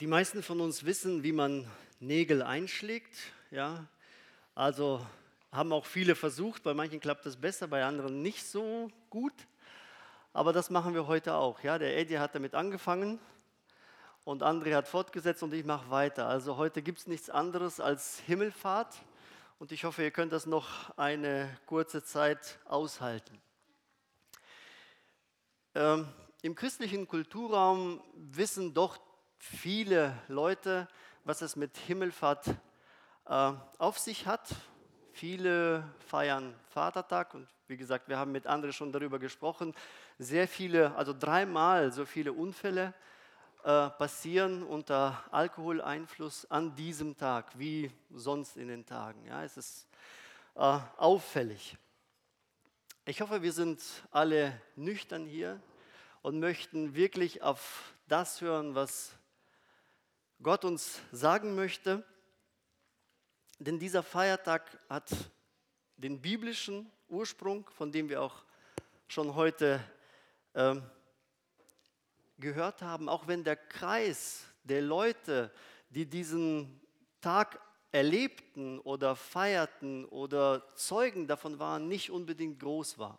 Die meisten von uns wissen, wie man Nägel einschlägt. Ja? Also haben auch viele versucht. Bei manchen klappt es besser, bei anderen nicht so gut. Aber das machen wir heute auch. Ja? Der Eddie hat damit angefangen und André hat fortgesetzt und ich mache weiter. Also heute gibt es nichts anderes als Himmelfahrt und ich hoffe, ihr könnt das noch eine kurze Zeit aushalten. Ähm, Im christlichen Kulturraum wissen doch viele Leute, was es mit Himmelfahrt äh, auf sich hat. Viele feiern Vatertag und wie gesagt, wir haben mit anderen schon darüber gesprochen. Sehr viele, also dreimal so viele Unfälle äh, passieren unter Alkoholeinfluss an diesem Tag wie sonst in den Tagen. Ja, es ist äh, auffällig. Ich hoffe, wir sind alle nüchtern hier und möchten wirklich auf das hören, was Gott uns sagen möchte. Denn dieser Feiertag hat den biblischen Ursprung, von dem wir auch schon heute ähm, gehört haben, auch wenn der Kreis der Leute, die diesen Tag erlebten oder feierten oder Zeugen davon waren, nicht unbedingt groß war.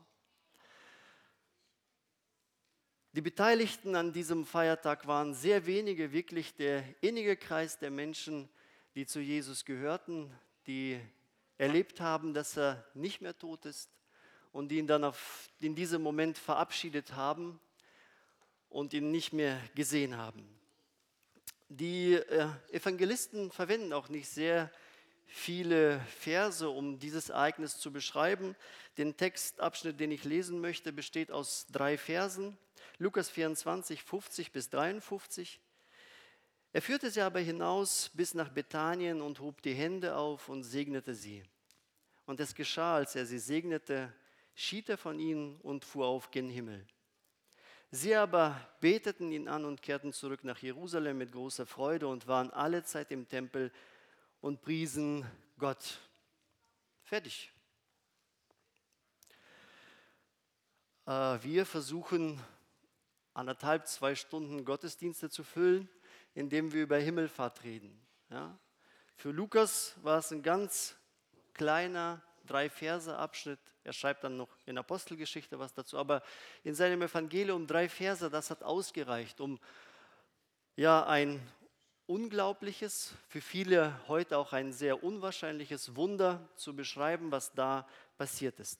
Die Beteiligten an diesem Feiertag waren sehr wenige, wirklich der innige Kreis der Menschen, die zu Jesus gehörten, die erlebt haben, dass er nicht mehr tot ist und die ihn dann auf, in diesem Moment verabschiedet haben und ihn nicht mehr gesehen haben. Die äh, Evangelisten verwenden auch nicht sehr viele Verse, um dieses Ereignis zu beschreiben. Den Textabschnitt, den ich lesen möchte, besteht aus drei Versen. Lukas 24, 50 bis 53. Er führte sie aber hinaus bis nach Bethanien und hob die Hände auf und segnete sie. Und es geschah, als er sie segnete, schied er von ihnen und fuhr auf gen Himmel. Sie aber beteten ihn an und kehrten zurück nach Jerusalem mit großer Freude und waren alle Zeit im Tempel und priesen Gott. Fertig. Äh, wir versuchen anderthalb, zwei Stunden Gottesdienste zu füllen, indem wir über Himmelfahrt reden. Ja? Für Lukas war es ein ganz kleiner drei Verse Abschnitt. Er schreibt dann noch in Apostelgeschichte was dazu, aber in seinem Evangelium drei Verse, das hat ausgereicht, um ja ein unglaubliches, für viele heute auch ein sehr unwahrscheinliches Wunder zu beschreiben, was da passiert ist.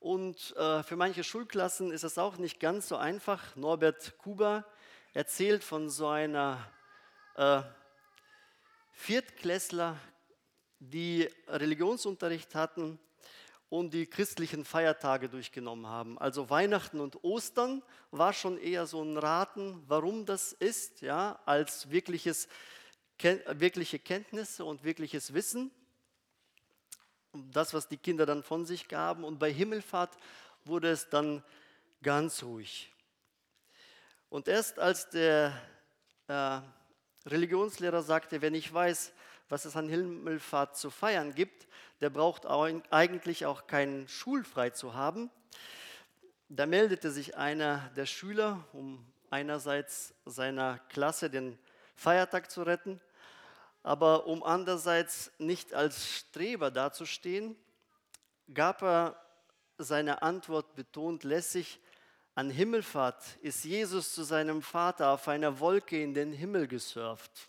Und äh, für manche Schulklassen ist es auch nicht ganz so einfach. Norbert Kuber erzählt von so einer äh, Viertklässler, die Religionsunterricht hatten und die christlichen Feiertage durchgenommen haben. Also Weihnachten und Ostern war schon eher so ein Raten, warum das ist, ja, als wirkliches, wirkliche Kenntnisse und wirkliches Wissen. Das, was die Kinder dann von sich gaben. Und bei Himmelfahrt wurde es dann ganz ruhig. Und erst als der äh, Religionslehrer sagte, wenn ich weiß, was es an Himmelfahrt zu feiern gibt, der braucht eigentlich auch keinen Schulfrei zu haben. Da meldete sich einer der Schüler, um einerseits seiner Klasse den Feiertag zu retten, aber um andererseits nicht als Streber dazustehen, gab er seine Antwort betont lässig, an Himmelfahrt ist Jesus zu seinem Vater auf einer Wolke in den Himmel gesurft.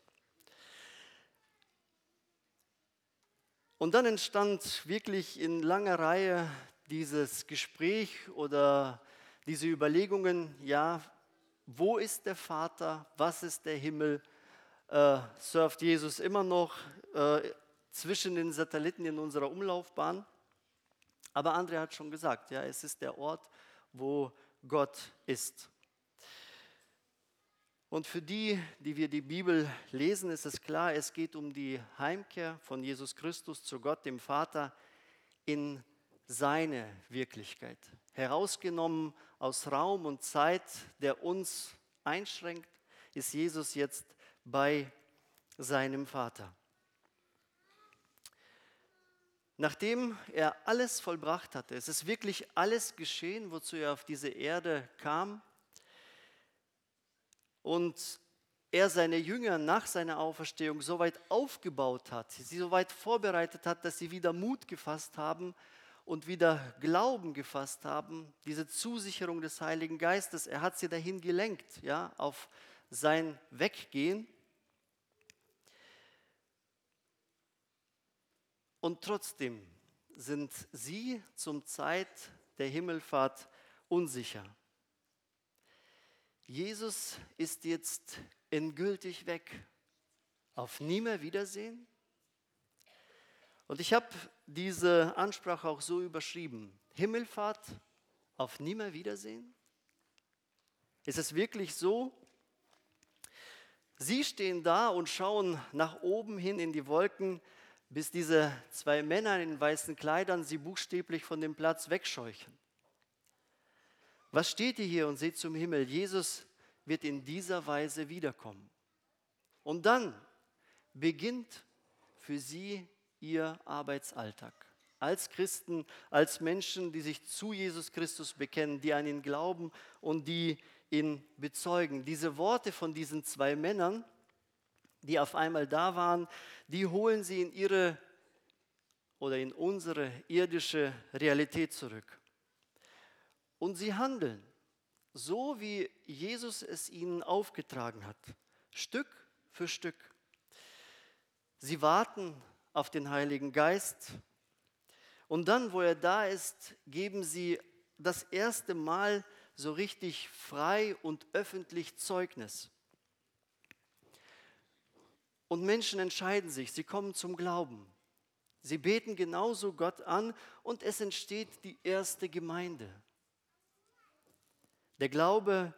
Und dann entstand wirklich in langer Reihe dieses Gespräch oder diese Überlegungen, ja, wo ist der Vater, was ist der Himmel, äh, surft Jesus immer noch äh, zwischen den Satelliten in unserer Umlaufbahn. Aber André hat schon gesagt, ja, es ist der Ort, wo Gott ist. Und für die, die wir die Bibel lesen, ist es klar, es geht um die Heimkehr von Jesus Christus zu Gott, dem Vater, in seine Wirklichkeit. Herausgenommen aus Raum und Zeit, der uns einschränkt, ist Jesus jetzt bei seinem Vater. Nachdem er alles vollbracht hatte, es ist wirklich alles geschehen, wozu er auf diese Erde kam, und er seine Jünger nach seiner Auferstehung so weit aufgebaut hat, sie so weit vorbereitet hat, dass sie wieder Mut gefasst haben und wieder Glauben gefasst haben, diese Zusicherung des Heiligen Geistes, er hat sie dahin gelenkt, ja, auf sein Weggehen. Und trotzdem sind sie zum Zeit der Himmelfahrt unsicher. Jesus ist jetzt endgültig weg. Auf nie mehr Wiedersehen? Und ich habe diese Ansprache auch so überschrieben. Himmelfahrt auf nie mehr Wiedersehen? Ist es wirklich so? Sie stehen da und schauen nach oben hin in die Wolken, bis diese zwei Männer in weißen Kleidern sie buchstäblich von dem Platz wegscheuchen. Was steht ihr hier und seht zum Himmel? Jesus wird in dieser Weise wiederkommen. Und dann beginnt für sie ihr Arbeitsalltag. Als Christen, als Menschen, die sich zu Jesus Christus bekennen, die an ihn glauben und die ihn bezeugen. Diese Worte von diesen zwei Männern, die auf einmal da waren, die holen sie in ihre oder in unsere irdische Realität zurück. Und sie handeln so wie Jesus es ihnen aufgetragen hat, Stück für Stück. Sie warten auf den Heiligen Geist und dann, wo er da ist, geben sie das erste Mal so richtig frei und öffentlich Zeugnis. Und Menschen entscheiden sich, sie kommen zum Glauben. Sie beten genauso Gott an und es entsteht die erste Gemeinde. Der Glaube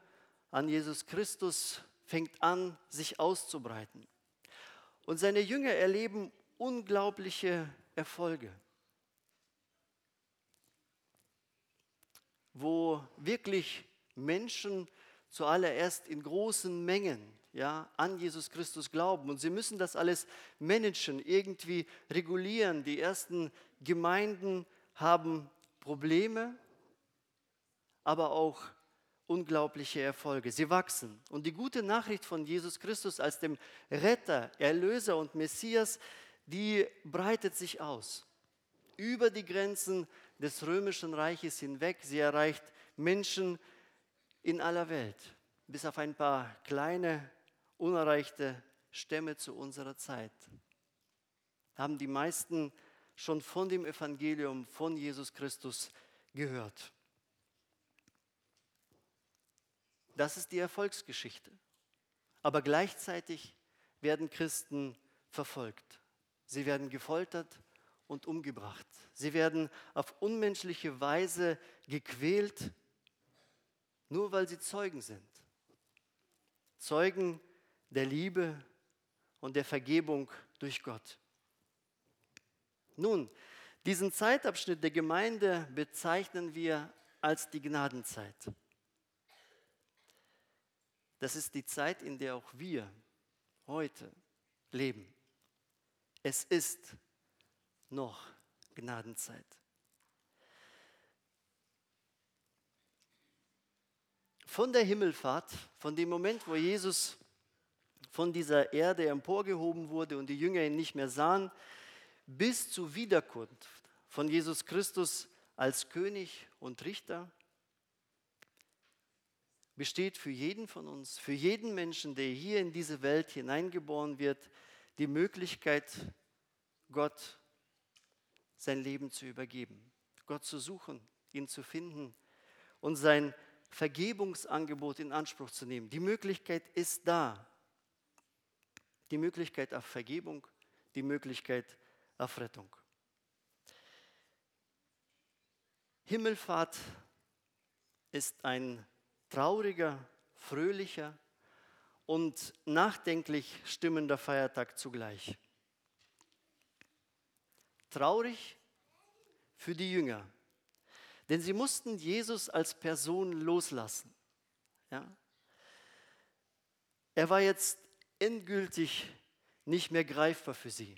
an Jesus Christus fängt an, sich auszubreiten. Und seine Jünger erleben unglaubliche Erfolge, wo wirklich Menschen zuallererst in großen Mengen ja, an Jesus Christus glauben. Und sie müssen das alles managen, irgendwie regulieren. Die ersten Gemeinden haben Probleme, aber auch unglaubliche Erfolge. Sie wachsen. Und die gute Nachricht von Jesus Christus als dem Retter, Erlöser und Messias, die breitet sich aus. Über die Grenzen des römischen Reiches hinweg. Sie erreicht Menschen in aller Welt, bis auf ein paar kleine, unerreichte Stämme zu unserer Zeit. Haben die meisten schon von dem Evangelium von Jesus Christus gehört. Das ist die Erfolgsgeschichte. Aber gleichzeitig werden Christen verfolgt. Sie werden gefoltert und umgebracht. Sie werden auf unmenschliche Weise gequält, nur weil sie Zeugen sind. Zeugen der Liebe und der Vergebung durch Gott. Nun, diesen Zeitabschnitt der Gemeinde bezeichnen wir als die Gnadenzeit. Das ist die Zeit, in der auch wir heute leben. Es ist noch Gnadenzeit. Von der Himmelfahrt, von dem Moment, wo Jesus von dieser Erde emporgehoben wurde und die Jünger ihn nicht mehr sahen, bis zur Wiederkunft von Jesus Christus als König und Richter, besteht für jeden von uns, für jeden Menschen, der hier in diese Welt hineingeboren wird, die Möglichkeit, Gott sein Leben zu übergeben, Gott zu suchen, ihn zu finden und sein Vergebungsangebot in Anspruch zu nehmen. Die Möglichkeit ist da. Die Möglichkeit auf Vergebung, die Möglichkeit auf Rettung. Himmelfahrt ist ein trauriger, fröhlicher und nachdenklich stimmender Feiertag zugleich. Traurig für die Jünger, denn sie mussten Jesus als Person loslassen. Ja? Er war jetzt endgültig nicht mehr greifbar für sie.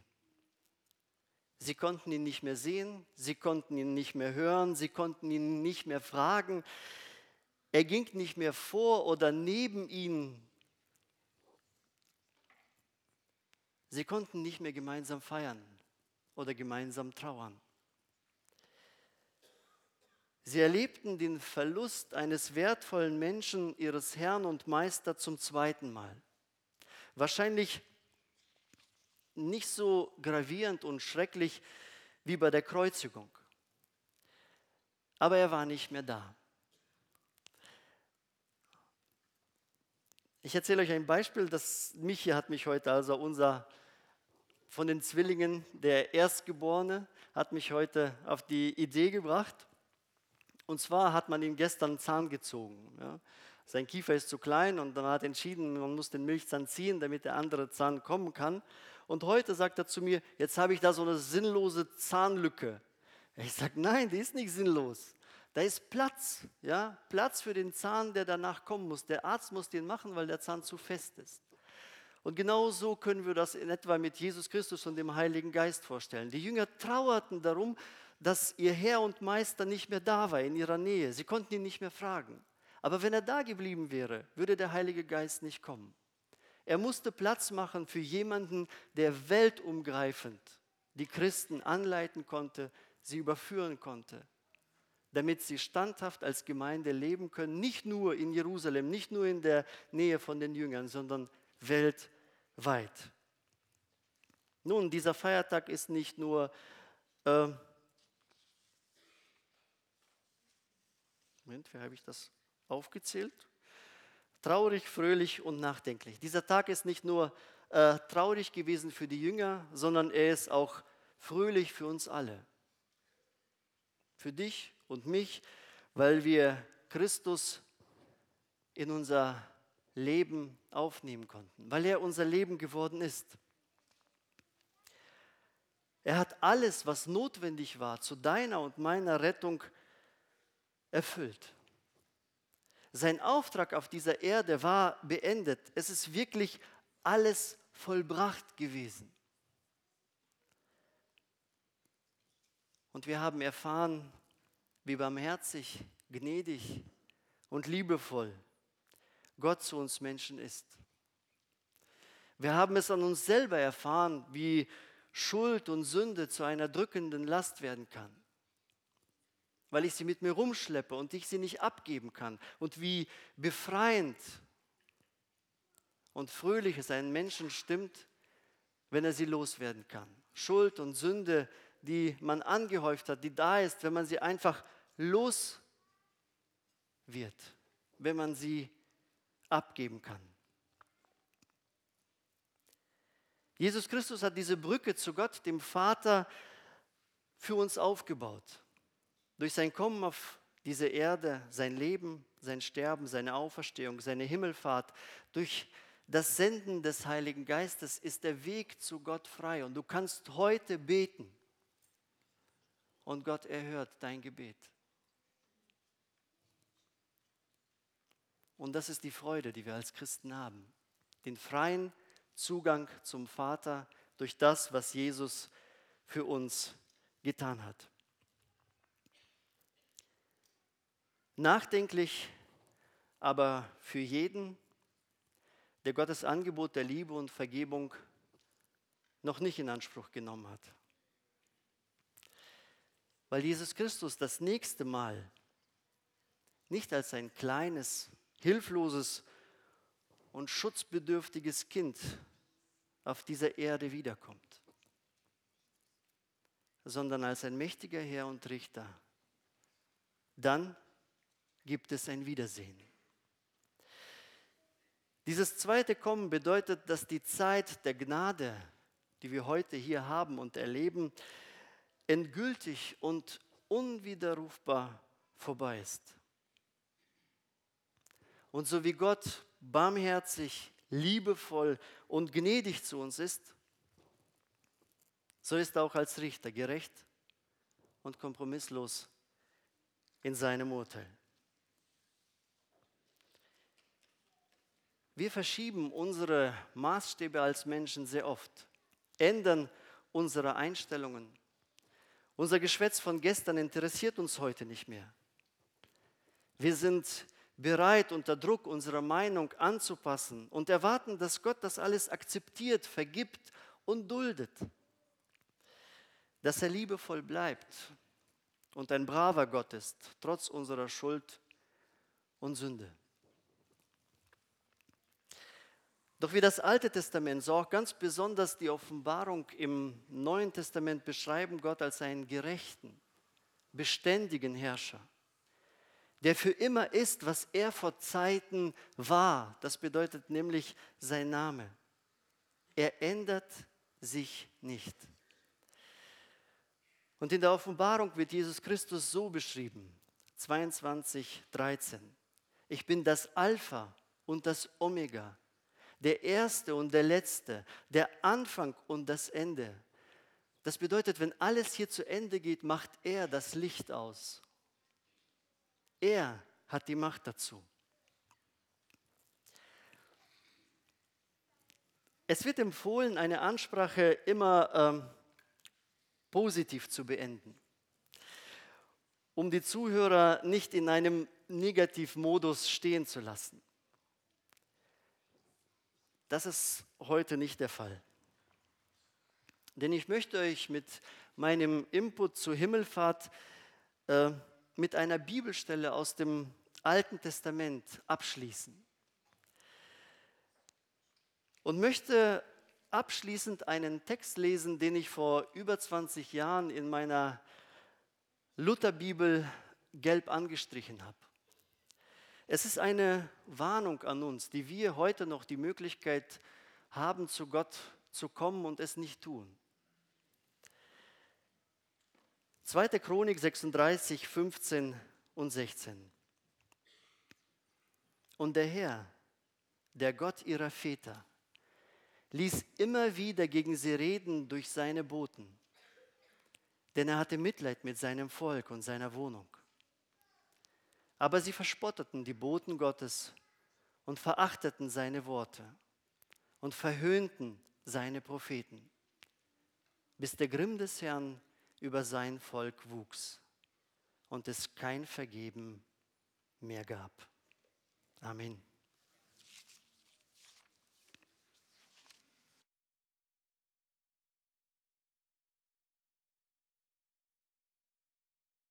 Sie konnten ihn nicht mehr sehen, sie konnten ihn nicht mehr hören, sie konnten ihn nicht mehr fragen, er ging nicht mehr vor oder neben ihnen, Sie konnten nicht mehr gemeinsam feiern oder gemeinsam trauern. Sie erlebten den Verlust eines wertvollen Menschen, ihres Herrn und Meister, zum zweiten Mal. Wahrscheinlich nicht so gravierend und schrecklich wie bei der Kreuzigung. Aber er war nicht mehr da. Ich erzähle euch ein Beispiel, das Michi hat mich heute, also unser von den Zwillingen, der Erstgeborene, hat mich heute auf die Idee gebracht. Und zwar hat man ihm gestern einen Zahn gezogen. Ja. Sein Kiefer ist zu klein und dann hat entschieden, man muss den Milchzahn ziehen, damit der andere Zahn kommen kann. Und heute sagt er zu mir, jetzt habe ich da so eine sinnlose Zahnlücke. Ich sage, nein, die ist nicht sinnlos. Da ist Platz, ja, Platz für den Zahn, der danach kommen muss. Der Arzt muss den machen, weil der Zahn zu fest ist. Und genau so können wir das in etwa mit Jesus Christus und dem Heiligen Geist vorstellen. Die Jünger trauerten darum, dass ihr Herr und Meister nicht mehr da war in ihrer Nähe. Sie konnten ihn nicht mehr fragen. Aber wenn er da geblieben wäre, würde der Heilige Geist nicht kommen. Er musste Platz machen für jemanden, der weltumgreifend die Christen anleiten konnte, sie überführen konnte, damit sie standhaft als Gemeinde leben können, nicht nur in Jerusalem, nicht nur in der Nähe von den Jüngern, sondern weltweit. Nun, dieser Feiertag ist nicht nur äh, Moment, wie habe ich das aufgezählt? Traurig, fröhlich und nachdenklich. Dieser Tag ist nicht nur äh, traurig gewesen für die Jünger, sondern er ist auch fröhlich für uns alle. Für dich und mich, weil wir Christus in unser Leben aufnehmen konnten, weil er unser Leben geworden ist. Er hat alles, was notwendig war zu deiner und meiner Rettung, erfüllt. Sein Auftrag auf dieser Erde war beendet. Es ist wirklich alles vollbracht gewesen. Und wir haben erfahren, wie barmherzig, gnädig und liebevoll Gott zu uns Menschen ist. Wir haben es an uns selber erfahren, wie Schuld und Sünde zu einer drückenden Last werden kann weil ich sie mit mir rumschleppe und ich sie nicht abgeben kann. Und wie befreiend und fröhlich es einen Menschen stimmt, wenn er sie loswerden kann. Schuld und Sünde, die man angehäuft hat, die da ist, wenn man sie einfach los wird, wenn man sie abgeben kann. Jesus Christus hat diese Brücke zu Gott, dem Vater, für uns aufgebaut. Durch sein Kommen auf diese Erde, sein Leben, sein Sterben, seine Auferstehung, seine Himmelfahrt, durch das Senden des Heiligen Geistes ist der Weg zu Gott frei. Und du kannst heute beten. Und Gott erhört dein Gebet. Und das ist die Freude, die wir als Christen haben. Den freien Zugang zum Vater durch das, was Jesus für uns getan hat. Nachdenklich, aber für jeden, der Gottes Angebot der Liebe und Vergebung noch nicht in Anspruch genommen hat. Weil Jesus Christus das nächste Mal nicht als ein kleines, hilfloses und schutzbedürftiges Kind auf dieser Erde wiederkommt, sondern als ein mächtiger Herr und Richter. Dann gibt es ein Wiedersehen. Dieses zweite Kommen bedeutet, dass die Zeit der Gnade, die wir heute hier haben und erleben, endgültig und unwiderrufbar vorbei ist. Und so wie Gott barmherzig, liebevoll und gnädig zu uns ist, so ist er auch als Richter gerecht und kompromisslos in seinem Urteil. Wir verschieben unsere Maßstäbe als Menschen sehr oft, ändern unsere Einstellungen. Unser Geschwätz von gestern interessiert uns heute nicht mehr. Wir sind bereit, unter Druck unsere Meinung anzupassen und erwarten, dass Gott das alles akzeptiert, vergibt und duldet, dass er liebevoll bleibt und ein braver Gott ist, trotz unserer Schuld und Sünde. Doch wie das Alte Testament, so auch ganz besonders die Offenbarung im Neuen Testament beschreiben Gott als einen gerechten, beständigen Herrscher, der für immer ist, was er vor Zeiten war. Das bedeutet nämlich sein Name. Er ändert sich nicht. Und in der Offenbarung wird Jesus Christus so beschrieben, 22, 13. Ich bin das Alpha und das Omega, der Erste und der Letzte, der Anfang und das Ende. Das bedeutet, wenn alles hier zu Ende geht, macht er das Licht aus. Er hat die Macht dazu. Es wird empfohlen, eine Ansprache immer ähm, positiv zu beenden, um die Zuhörer nicht in einem Negativmodus stehen zu lassen. Das ist heute nicht der Fall. Denn ich möchte euch mit meinem Input zur Himmelfahrt äh, mit einer Bibelstelle aus dem Alten Testament abschließen. Und möchte abschließend einen Text lesen, den ich vor über 20 Jahren in meiner Lutherbibel gelb angestrichen habe. Es ist eine Warnung an uns, die wir heute noch die Möglichkeit haben, zu Gott zu kommen und es nicht tun. 2. Chronik 36, 15 und 16. Und der Herr, der Gott ihrer Väter, ließ immer wieder gegen sie reden durch seine Boten, denn er hatte Mitleid mit seinem Volk und seiner Wohnung. Aber sie verspotteten die Boten Gottes und verachteten seine Worte und verhöhnten seine Propheten, bis der Grimm des Herrn über sein Volk wuchs und es kein Vergeben mehr gab. Amen.